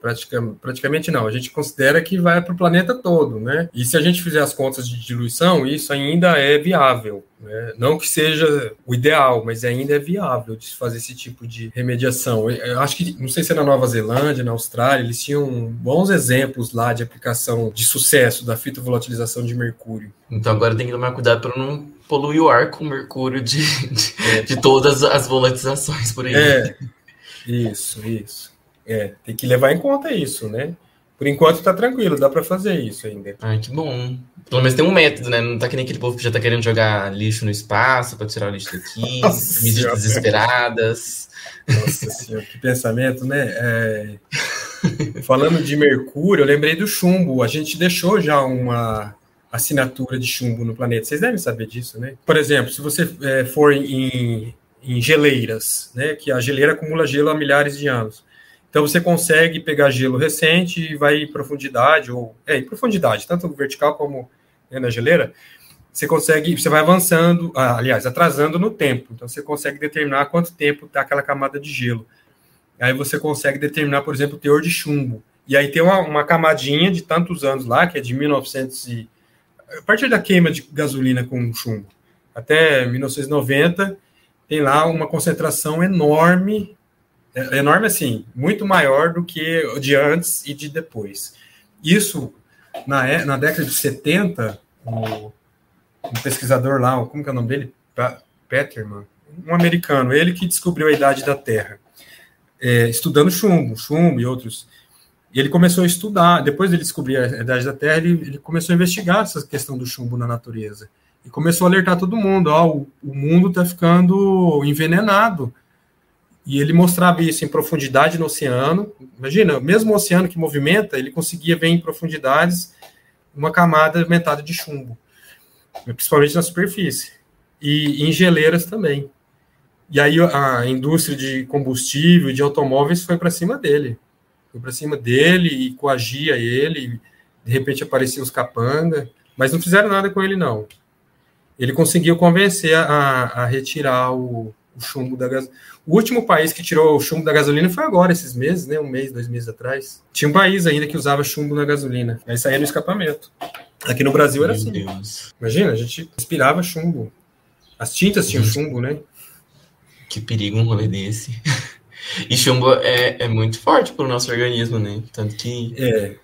praticamente, não. A gente considera que vai para o planeta todo, né? E se a gente fizer as contas de diluição, isso ainda é viável. Né? Não que seja o ideal, mas ainda é viável de fazer esse tipo de remediação. Eu acho que, não sei se é na Nova Zelândia, na Austrália, eles tinham bons exemplos lá de aplicação de sucesso da fitovolatilização de mercúrio. Então agora tem que tomar cuidado para não poluir o ar com mercúrio de, de, é. de todas as volatizações por aí. É, isso, isso. É, tem que levar em conta isso, né? Por enquanto tá tranquilo, dá para fazer isso ainda. Ai, que bom. Pelo menos tem um método, né? Não tá que nem aquele povo que já tá querendo jogar lixo no espaço para tirar o lixo daqui, Nossa medidas desesperadas. Nossa senhora, que pensamento, né? É... Falando de mercúrio, eu lembrei do chumbo. A gente deixou já uma assinatura de chumbo no planeta. Vocês devem saber disso, né? Por exemplo, se você é, for em, em geleiras, né? Que a geleira acumula gelo há milhares de anos. Então você consegue pegar gelo recente e vai em profundidade, ou é, em profundidade, tanto vertical como né, na geleira, você consegue, você vai avançando, ah, aliás, atrasando no tempo. Então você consegue determinar quanto tempo está aquela camada de gelo. Aí você consegue determinar, por exemplo, o teor de chumbo. E aí tem uma, uma camadinha de tantos anos lá, que é de 1900 e... A partir da queima de gasolina com chumbo até 1990, tem lá uma concentração enorme é, é enorme assim, muito maior do que o de antes e de depois. Isso, na, é, na década de 70, um, um pesquisador lá, como que é o nome dele? Peterman, um americano, ele que descobriu a idade da Terra, é, estudando chumbo, chumbo e outros. E ele começou a estudar, depois de descobrir a idade da Terra, ele, ele começou a investigar essa questão do chumbo na natureza. E começou a alertar todo mundo, ó, o, o mundo está ficando envenenado e ele mostrava isso em profundidade no oceano. Imagina, mesmo o oceano que movimenta, ele conseguia ver em profundidades uma camada aumentada de chumbo, principalmente na superfície. E em geleiras também. E aí a indústria de combustível, de automóveis foi para cima dele. Para cima dele e coagia ele. De repente apareciam os capanga, mas não fizeram nada com ele, não. Ele conseguiu convencer a, a retirar o, o chumbo da gasolina. O último país que tirou o chumbo da gasolina foi agora, esses meses, né? Um mês, dois meses atrás. Tinha um país ainda que usava chumbo na gasolina. Aí saía no escapamento. Aqui no Brasil era Meu assim. Deus. Imagina, a gente inspirava chumbo. As tintas tinham chumbo, né? Que perigo um rolê desse. E chumbo é, é muito forte para o nosso organismo, né? Tanto que. É,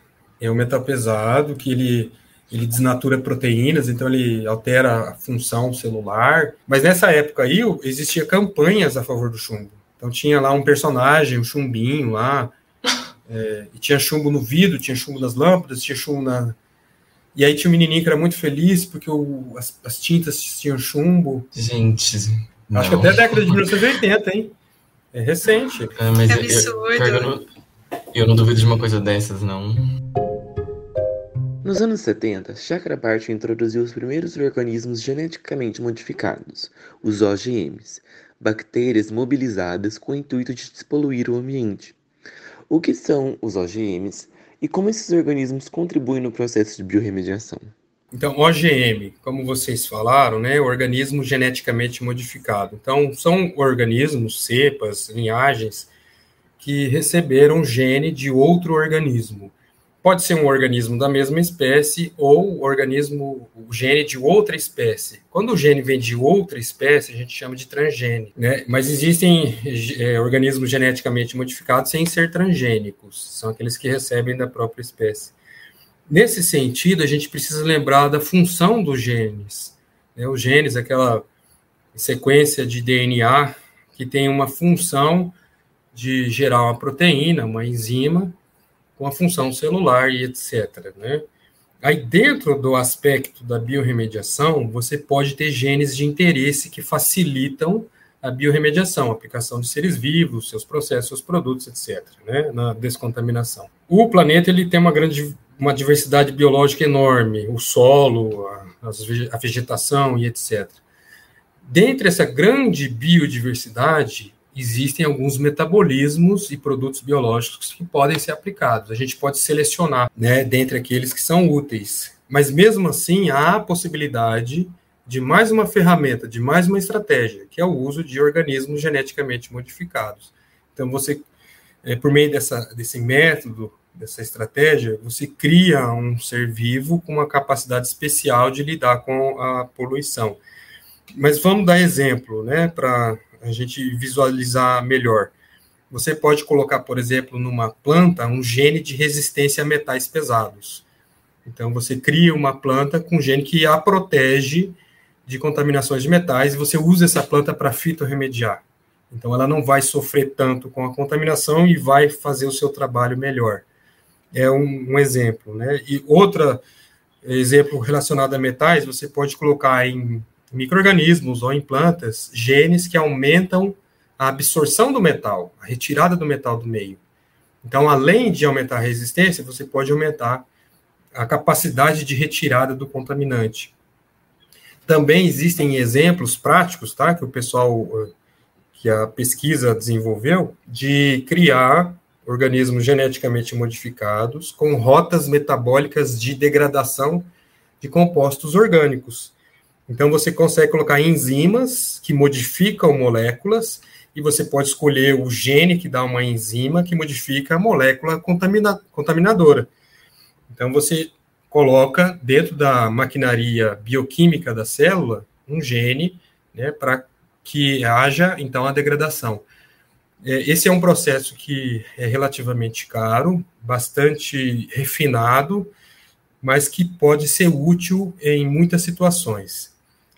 é um metal pesado que ele, ele desnatura proteínas, então ele altera a função celular. Mas nessa época aí existia campanhas a favor do chumbo. Então tinha lá um personagem, um chumbinho lá, é, e tinha chumbo no vidro, tinha chumbo nas lâmpadas, tinha chumbo na. E aí tinha um menininho que era muito feliz porque o, as, as tintas tinham chumbo. Gente. Acho não. que até a década de 1980, hein? É recente. É, mas é absurdo. Eu, eu, não, eu não duvido de uma coisa dessas, não. Nos anos 70, Chakrabarty introduziu os primeiros organismos geneticamente modificados, os OGMs, bactérias mobilizadas com o intuito de despoluir o ambiente. O que são os OGMs e como esses organismos contribuem no processo de biorremediação? Então, OGM, como vocês falaram, né, organismo geneticamente modificado. Então, são organismos, cepas, linhagens, que receberam gene de outro organismo. Pode ser um organismo da mesma espécie ou organismo, o gene de outra espécie. Quando o gene vem de outra espécie, a gente chama de transgene. Né? Mas existem é, organismos geneticamente modificados sem ser transgênicos, são aqueles que recebem da própria espécie. Nesse sentido, a gente precisa lembrar da função dos genes. Né? Os genes, aquela sequência de DNA que tem uma função de gerar uma proteína, uma enzima, com a função celular e etc. Né? Aí, dentro do aspecto da biorremediação, você pode ter genes de interesse que facilitam a biorremediação, a aplicação de seres vivos, seus processos, seus produtos, etc., né, na descontaminação. O planeta ele tem uma grande uma diversidade biológica enorme, o solo, a, a vegetação e etc. Dentre essa grande biodiversidade, existem alguns metabolismos e produtos biológicos que podem ser aplicados. A gente pode selecionar, né, dentre aqueles que são úteis. Mas mesmo assim, há a possibilidade de mais uma ferramenta, de mais uma estratégia, que é o uso de organismos geneticamente modificados. Então, você, é, por meio dessa, desse método, dessa estratégia, você cria um ser vivo com uma capacidade especial de lidar com a poluição. Mas vamos dar exemplo, né, para a gente visualizar melhor. Você pode colocar, por exemplo, numa planta um gene de resistência a metais pesados. Então, você cria uma planta com gene que a protege de contaminações de metais e você usa essa planta para fitorremediar. Então, ela não vai sofrer tanto com a contaminação e vai fazer o seu trabalho melhor é um, um exemplo, né? E outro exemplo relacionado a metais, você pode colocar em microrganismos ou em plantas genes que aumentam a absorção do metal, a retirada do metal do meio. Então, além de aumentar a resistência, você pode aumentar a capacidade de retirada do contaminante. Também existem exemplos práticos, tá, que o pessoal que a pesquisa desenvolveu, de criar organismos geneticamente modificados com rotas metabólicas de degradação de compostos orgânicos. Então, você consegue colocar enzimas que modificam moléculas e você pode escolher o gene que dá uma enzima que modifica a molécula contamina contaminadora. Então, você coloca dentro da maquinaria bioquímica da célula um gene né, para que haja, então, a degradação. É, esse é um processo que é relativamente caro, bastante refinado, mas que pode ser útil em muitas situações.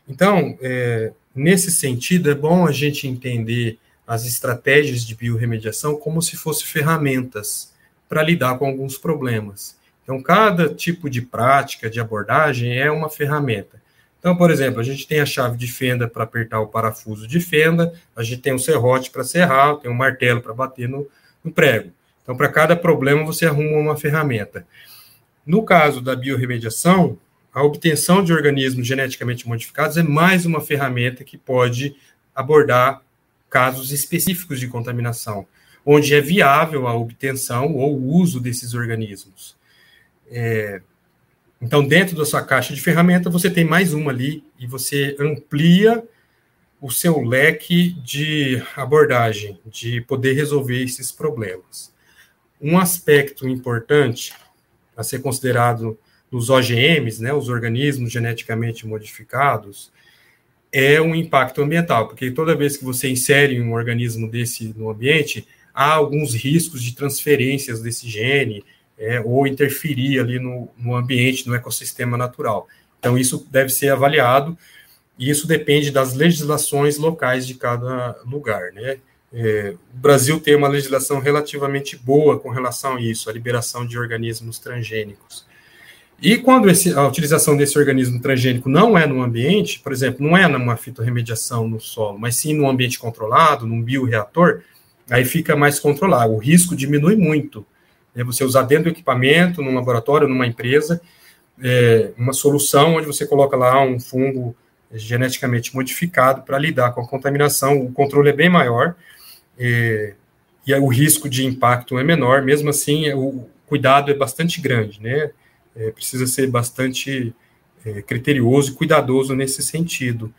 Então, é, nesse sentido, é bom a gente entender as estratégias de biorremediação como se fossem ferramentas para lidar com alguns problemas. Então, cada tipo de prática, de abordagem, é uma ferramenta. Então, por exemplo, a gente tem a chave de fenda para apertar o parafuso de fenda, a gente tem um serrote para serrar, tem um martelo para bater no, no prego. Então, para cada problema, você arruma uma ferramenta. No caso da biorremediação, a obtenção de organismos geneticamente modificados é mais uma ferramenta que pode abordar casos específicos de contaminação, onde é viável a obtenção ou o uso desses organismos. É, então, dentro da sua caixa de ferramenta, você tem mais uma ali e você amplia o seu leque de abordagem, de poder resolver esses problemas. Um aspecto importante a ser considerado nos OGMs, né, os organismos geneticamente modificados, é um impacto ambiental, porque toda vez que você insere um organismo desse no ambiente, há alguns riscos de transferências desse gene é, ou interferir ali no, no ambiente, no ecossistema natural. Então, isso deve ser avaliado, e isso depende das legislações locais de cada lugar, né? É, o Brasil tem uma legislação relativamente boa com relação a isso, a liberação de organismos transgênicos. E quando esse, a utilização desse organismo transgênico não é no ambiente, por exemplo, não é numa fitorremediação no solo, mas sim num ambiente controlado, num bioreator, aí fica mais controlado. O risco diminui muito. É você usar dentro do equipamento, num laboratório, numa empresa, é, uma solução onde você coloca lá um fungo geneticamente modificado para lidar com a contaminação, o controle é bem maior é, e o risco de impacto é menor, mesmo assim o cuidado é bastante grande, né? É, precisa ser bastante é, criterioso e cuidadoso nesse sentido.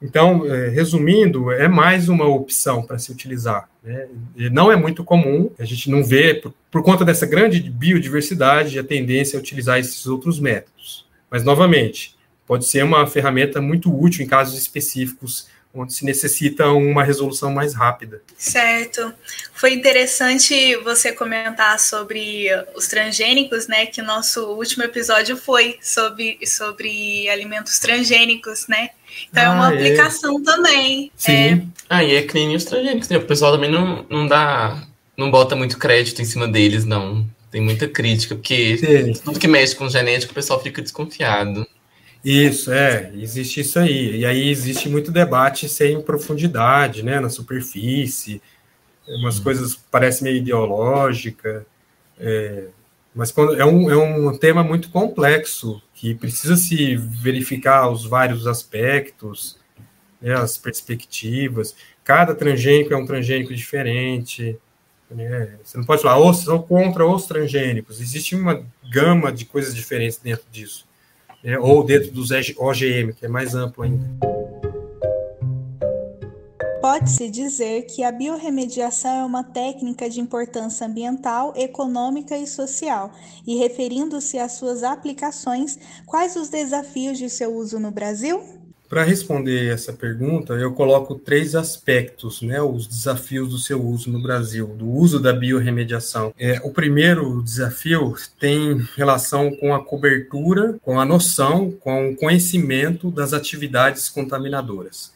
Então, é, resumindo, é mais uma opção para se utilizar. Né? não é muito comum, a gente não vê, por, por, conta dessa grande biodiversidade, a tendência a utilizar esses outros métodos. Mas, novamente, pode ser uma ferramenta muito útil em casos específicos onde se necessita uma resolução mais rápida. Certo. Foi interessante você comentar sobre os transgênicos, né? Que nosso último episódio foi sobre, sobre alimentos transgênicos, né? Então ah, é uma é. aplicação também. Sim. É... Ah, e é que nem os transgênicos, né? O pessoal também não, não dá. não bota muito crédito em cima deles, não. Tem muita crítica, porque Sim. tudo que mexe com genética, o pessoal fica desconfiado. Isso, é, existe isso aí. E aí existe muito debate sem profundidade, né, na superfície, umas hum. coisas parecem meio ideológica, é, mas quando, é, um, é um tema muito complexo, que precisa se verificar os vários aspectos, né, as perspectivas. Cada transgênico é um transgênico diferente. Né? Você não pode falar, ou sou contra os transgênicos. Existe uma gama de coisas diferentes dentro disso né, ou dentro dos OGM, que é mais amplo ainda. Pode-se dizer que a biorremediação é uma técnica de importância ambiental, econômica e social, e referindo-se às suas aplicações, quais os desafios de seu uso no Brasil? Para responder essa pergunta, eu coloco três aspectos, né, os desafios do seu uso no Brasil, do uso da biorremediação. É, o primeiro desafio tem relação com a cobertura, com a noção, com o conhecimento das atividades contaminadoras,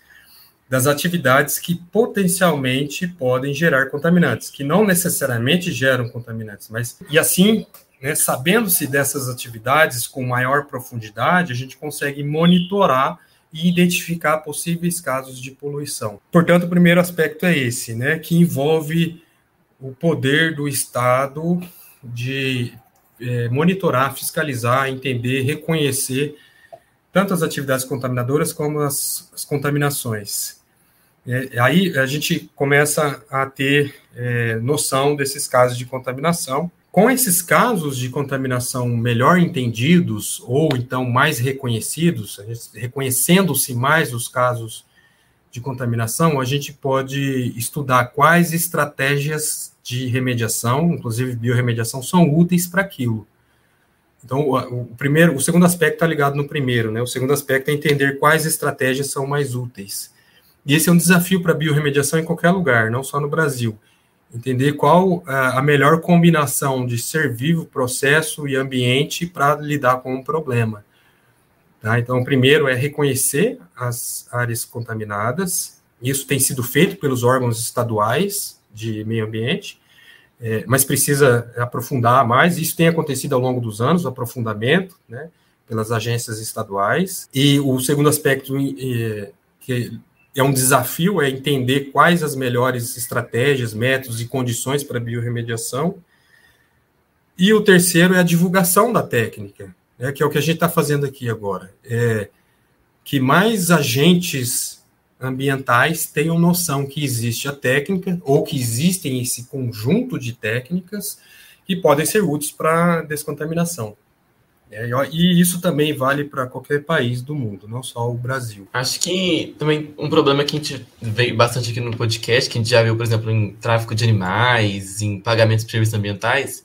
das atividades que potencialmente podem gerar contaminantes, que não necessariamente geram contaminantes, mas e assim né, Sabendo-se dessas atividades com maior profundidade, a gente consegue monitorar e identificar possíveis casos de poluição. Portanto, o primeiro aspecto é esse, né, que envolve o poder do Estado de é, monitorar, fiscalizar, entender, reconhecer tanto as atividades contaminadoras como as, as contaminações. É, aí a gente começa a ter é, noção desses casos de contaminação com esses casos de contaminação melhor entendidos, ou então mais reconhecidos, reconhecendo-se mais os casos de contaminação, a gente pode estudar quais estratégias de remediação, inclusive biorremediação, são úteis para aquilo. Então, o, primeiro, o segundo aspecto está ligado no primeiro, né? O segundo aspecto é entender quais estratégias são mais úteis. E esse é um desafio para a biorremediação em qualquer lugar, não só no Brasil entender qual é, a melhor combinação de ser vivo, processo e ambiente para lidar com um problema. Tá? Então, o primeiro é reconhecer as áreas contaminadas, isso tem sido feito pelos órgãos estaduais de meio ambiente, é, mas precisa aprofundar mais, isso tem acontecido ao longo dos anos, o aprofundamento, né, pelas agências estaduais, e o segundo aspecto é, que é um desafio é entender quais as melhores estratégias, métodos e condições para biorremediação. E o terceiro é a divulgação da técnica, né, que é o que a gente está fazendo aqui agora. É que mais agentes ambientais tenham noção que existe a técnica ou que existem esse conjunto de técnicas que podem ser úteis para descontaminação. É, e isso também vale para qualquer país do mundo, não só o Brasil. Acho que também um problema que a gente veio bastante aqui no podcast, que a gente já viu, por exemplo, em tráfico de animais, em pagamentos de serviços ambientais,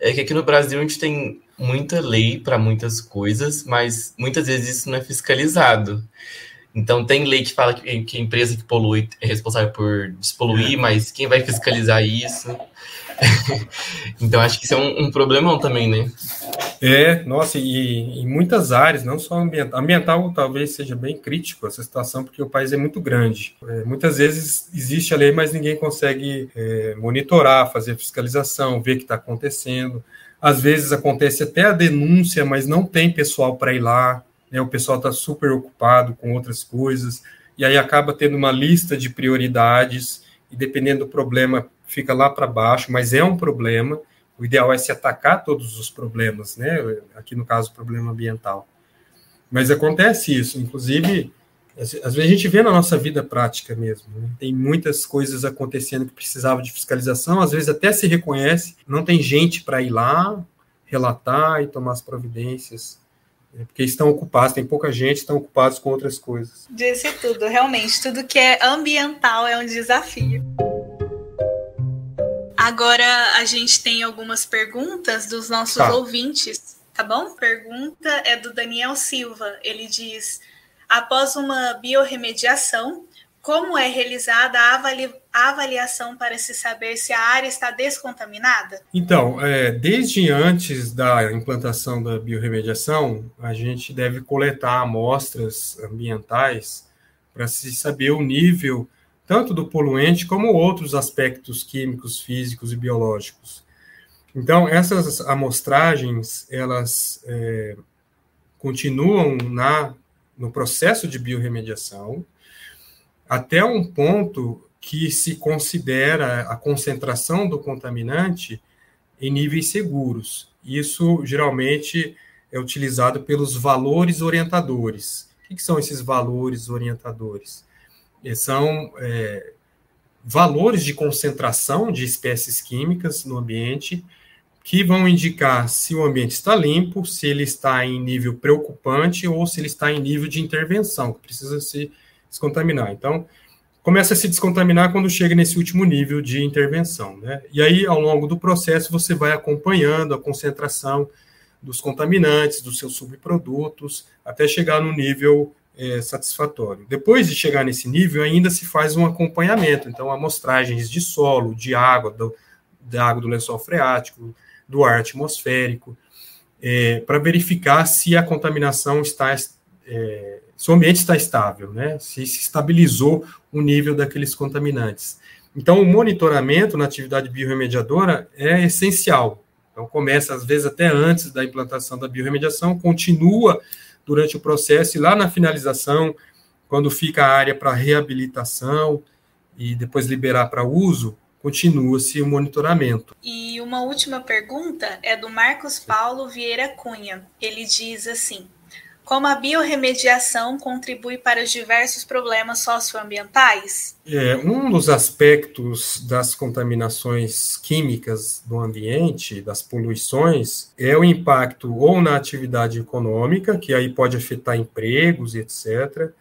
é que aqui no Brasil a gente tem muita lei para muitas coisas, mas muitas vezes isso não é fiscalizado. Então tem lei que fala que, que a empresa que polui é responsável por despoluir, mas quem vai fiscalizar isso? então acho que isso é um, um problemão também, né? É, nossa, e em muitas áreas, não só ambiental. Ambiental talvez seja bem crítico essa situação, porque o país é muito grande. É, muitas vezes existe a lei, mas ninguém consegue é, monitorar, fazer fiscalização, ver o que está acontecendo. Às vezes acontece até a denúncia, mas não tem pessoal para ir lá. Né? O pessoal está super ocupado com outras coisas. E aí acaba tendo uma lista de prioridades, e dependendo do problema, fica lá para baixo, mas é um problema o ideal é se atacar todos os problemas, né? Aqui no caso, o problema ambiental. Mas acontece isso, inclusive, às vezes a gente vê na nossa vida prática mesmo. Né? Tem muitas coisas acontecendo que precisavam de fiscalização, às vezes até se reconhece, não tem gente para ir lá relatar e tomar as providências né? porque estão ocupados, tem pouca gente, estão ocupados com outras coisas. Disse tudo, realmente, tudo que é ambiental é um desafio. Agora a gente tem algumas perguntas dos nossos tá. ouvintes, tá bom? Pergunta é do Daniel Silva. Ele diz: após uma biorremediação, como é realizada a, avali a avaliação para se saber se a área está descontaminada? Então, é, desde antes da implantação da biorremediação, a gente deve coletar amostras ambientais para se saber o nível tanto do poluente como outros aspectos químicos, físicos e biológicos. Então, essas amostragens, elas é, continuam na, no processo de biorremediação até um ponto que se considera a concentração do contaminante em níveis seguros. Isso, geralmente, é utilizado pelos valores orientadores. O que são esses valores orientadores? São é, valores de concentração de espécies químicas no ambiente que vão indicar se o ambiente está limpo, se ele está em nível preocupante ou se ele está em nível de intervenção, que precisa se descontaminar. Então, começa a se descontaminar quando chega nesse último nível de intervenção. Né? E aí, ao longo do processo, você vai acompanhando a concentração dos contaminantes, dos seus subprodutos, até chegar no nível é, satisfatório. Depois de chegar nesse nível, ainda se faz um acompanhamento, então amostragens de solo, de água, do, da água do lençol freático, do ar atmosférico, é, para verificar se a contaminação está, é, se o ambiente está estável, né? se se estabilizou o nível daqueles contaminantes. Então, o monitoramento na atividade biorremediadora é essencial. Então, começa, às vezes, até antes da implantação da biorremediação, continua durante o processo e lá na finalização, quando fica a área para reabilitação e depois liberar para uso, continua-se o monitoramento. E uma última pergunta é do Marcos Paulo Vieira Cunha. Ele diz assim: como a biorremediação contribui para os diversos problemas socioambientais? É, um dos aspectos das contaminações químicas do ambiente, das poluições, é o impacto ou na atividade econômica, que aí pode afetar empregos, etc.,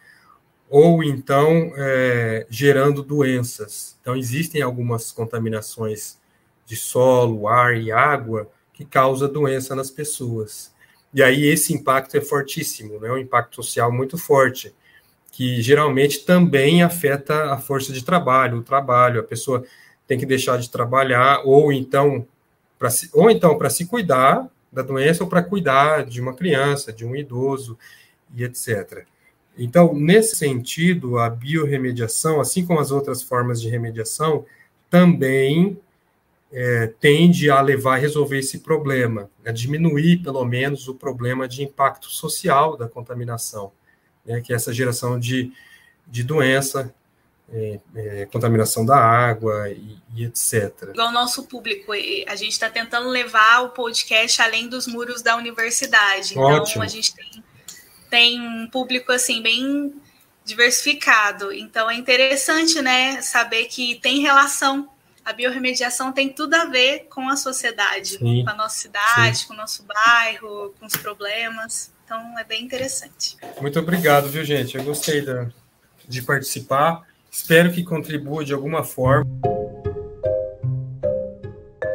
ou então é, gerando doenças. Então, existem algumas contaminações de solo, ar e água que causam doença nas pessoas. E aí esse impacto é fortíssimo, né? um impacto social muito forte, que geralmente também afeta a força de trabalho, o trabalho, a pessoa tem que deixar de trabalhar, ou então para se, ou então para se cuidar da doença ou para cuidar de uma criança, de um idoso e etc. Então, nesse sentido, a biorremediação, assim como as outras formas de remediação, também é, tende a levar a resolver esse problema, a diminuir, pelo menos, o problema de impacto social da contaminação, né, que é essa geração de, de doença, é, é, contaminação da água e, e, etc. Igual o nosso público, a gente está tentando levar o podcast além dos muros da universidade. Então, Ótimo. a gente tem, tem um público, assim, bem diversificado. Então é interessante, né, saber que tem relação. A biorremediação tem tudo a ver com a sociedade, Sim. com a nossa cidade, Sim. com o nosso bairro, com os problemas. Então é bem interessante. Muito obrigado, viu, gente? Eu gostei da, de participar. Espero que contribua de alguma forma.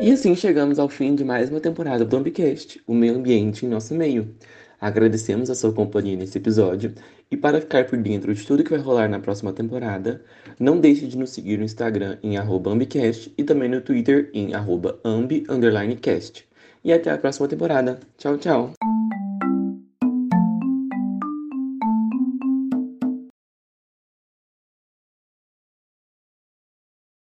E assim chegamos ao fim de mais uma temporada do Ambicast, o meio ambiente em nosso meio. Agradecemos a sua companhia nesse episódio e para ficar por dentro de tudo que vai rolar na próxima temporada, não deixe de nos seguir no Instagram em ambicast e também no Twitter em ambi_cast. E até a próxima temporada. Tchau, tchau!